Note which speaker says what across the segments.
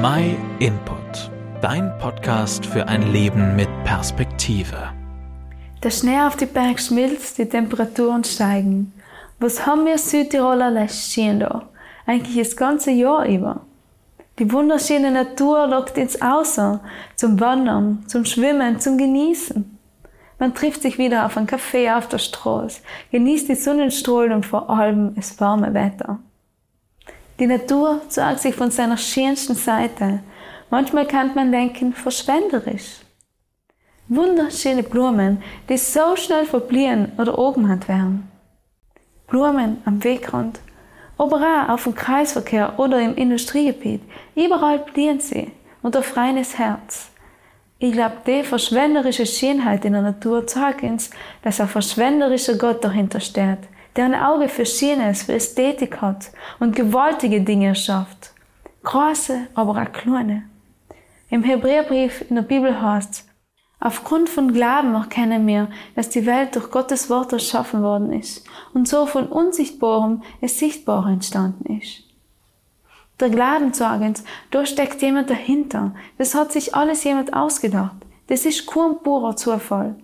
Speaker 1: My Input, dein Podcast für ein Leben mit Perspektive.
Speaker 2: Der Schnee auf die Berg schmilzt, die Temperaturen steigen. Was haben wir Südtiroler lässt da? Eigentlich das ganze Jahr über. Die wunderschöne Natur lockt ins Außer, zum Wandern, zum Schwimmen, zum Genießen. Man trifft sich wieder auf einen Café auf der Straße, genießt die Sonnenstrahlen und vor allem das warme Wetter. Die Natur zeigt sich von seiner schönsten Seite. Manchmal kann man denken, verschwenderisch. Wunderschöne Blumen, die so schnell verbliehen oder oben hat werden. Blumen am Wegrand, aber auch auf dem Kreisverkehr oder im Industriegebiet. Überall blühen sie und auf reines Herz. Ich glaube, die verschwenderische Schönheit in der Natur zeigt uns, dass ein verschwenderischer Gott dahinter steht, der ein Auge für Schönes, für Ästhetik hat und gewaltige Dinge schafft. Große, aber auch kleine. Im Hebräerbrief in der Bibel heißt Aufgrund von Glauben erkennen wir, dass die Welt durch Gottes Wort erschaffen worden ist und so von Unsichtbarem es Sichtbare entstanden ist. Der Glauben sagt uns, da steckt jemand dahinter. Das hat sich alles jemand ausgedacht. Das ist kein purer Zufall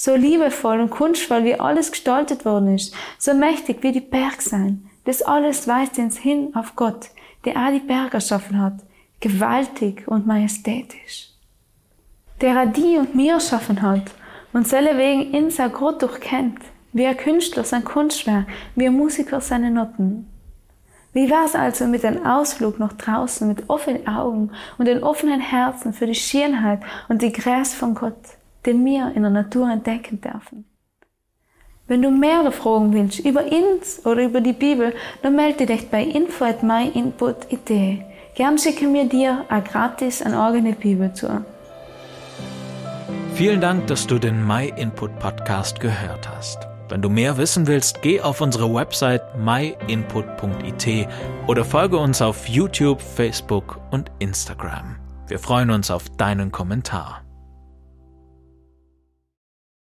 Speaker 2: so liebevoll und kunstvoll wie alles gestaltet worden ist, so mächtig wie die Berge sein. Das alles weist uns hin auf Gott, der auch die Berge erschaffen hat, gewaltig und majestätisch. Der er die und mir erschaffen hat und seine wegen in sein Gott durchkennt, wie ein Künstler sein Kunstwerk, wie ein Musiker seine Noten. Wie war es also mit einem Ausflug nach draußen mit offenen Augen und den offenen Herzen für die Schönheit und die Gräß von Gott? Den wir in der Natur entdecken dürfen. Wenn du mehr Fragen willst über uns oder über die Bibel, dann melde dich bei info at myinput.it. Gern schicken wir dir auch gratis eine eigene Bibel zu.
Speaker 1: Vielen Dank, dass du den MyInput Podcast gehört hast. Wenn du mehr wissen willst, geh auf unsere Website myinput.it oder folge uns auf YouTube, Facebook und Instagram. Wir freuen uns auf deinen Kommentar.